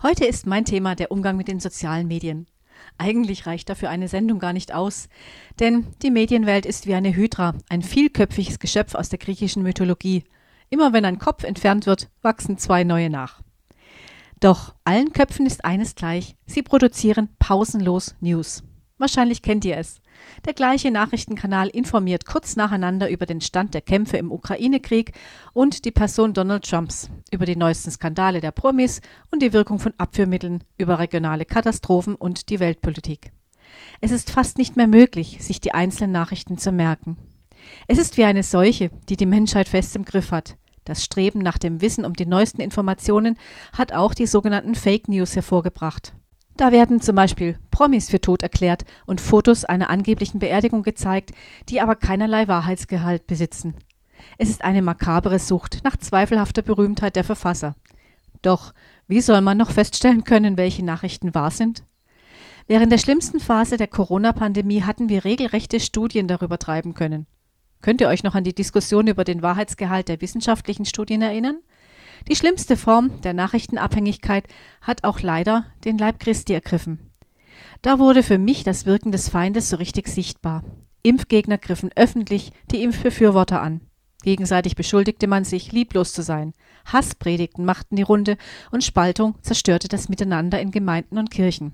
Heute ist mein Thema der Umgang mit den sozialen Medien. Eigentlich reicht dafür eine Sendung gar nicht aus, denn die Medienwelt ist wie eine Hydra, ein vielköpfiges Geschöpf aus der griechischen Mythologie. Immer wenn ein Kopf entfernt wird, wachsen zwei neue nach. Doch allen Köpfen ist eines gleich, sie produzieren pausenlos News. Wahrscheinlich kennt ihr es. Der gleiche Nachrichtenkanal informiert kurz nacheinander über den Stand der Kämpfe im Ukraine-Krieg und die Person Donald Trumps, über die neuesten Skandale der Promis und die Wirkung von Abführmitteln, über regionale Katastrophen und die Weltpolitik. Es ist fast nicht mehr möglich, sich die einzelnen Nachrichten zu merken. Es ist wie eine Seuche, die die Menschheit fest im Griff hat. Das Streben nach dem Wissen um die neuesten Informationen hat auch die sogenannten Fake News hervorgebracht. Da werden zum Beispiel Promis für tot erklärt und Fotos einer angeblichen Beerdigung gezeigt, die aber keinerlei Wahrheitsgehalt besitzen. Es ist eine makabere Sucht nach zweifelhafter Berühmtheit der Verfasser. Doch wie soll man noch feststellen können, welche Nachrichten wahr sind? Während der schlimmsten Phase der Corona-Pandemie hatten wir regelrechte Studien darüber treiben können. Könnt ihr euch noch an die Diskussion über den Wahrheitsgehalt der wissenschaftlichen Studien erinnern? Die schlimmste Form der Nachrichtenabhängigkeit hat auch leider den Leib Christi ergriffen. Da wurde für mich das Wirken des Feindes so richtig sichtbar. Impfgegner griffen öffentlich die Impfbefürworter an. Gegenseitig beschuldigte man sich, lieblos zu sein. Hasspredigten machten die Runde und Spaltung zerstörte das Miteinander in Gemeinden und Kirchen.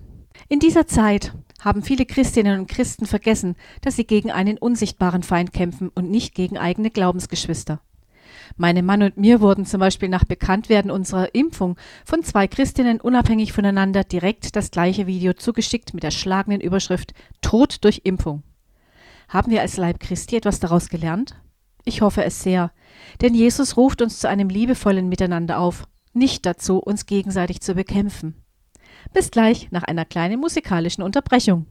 In dieser Zeit haben viele Christinnen und Christen vergessen, dass sie gegen einen unsichtbaren Feind kämpfen und nicht gegen eigene Glaubensgeschwister. Meinem Mann und mir wurden zum Beispiel nach Bekanntwerden unserer Impfung von zwei Christinnen unabhängig voneinander direkt das gleiche Video zugeschickt mit der schlagenden Überschrift Tod durch Impfung. Haben wir als Leib Christi etwas daraus gelernt? Ich hoffe es sehr, denn Jesus ruft uns zu einem liebevollen Miteinander auf, nicht dazu, uns gegenseitig zu bekämpfen. Bis gleich nach einer kleinen musikalischen Unterbrechung.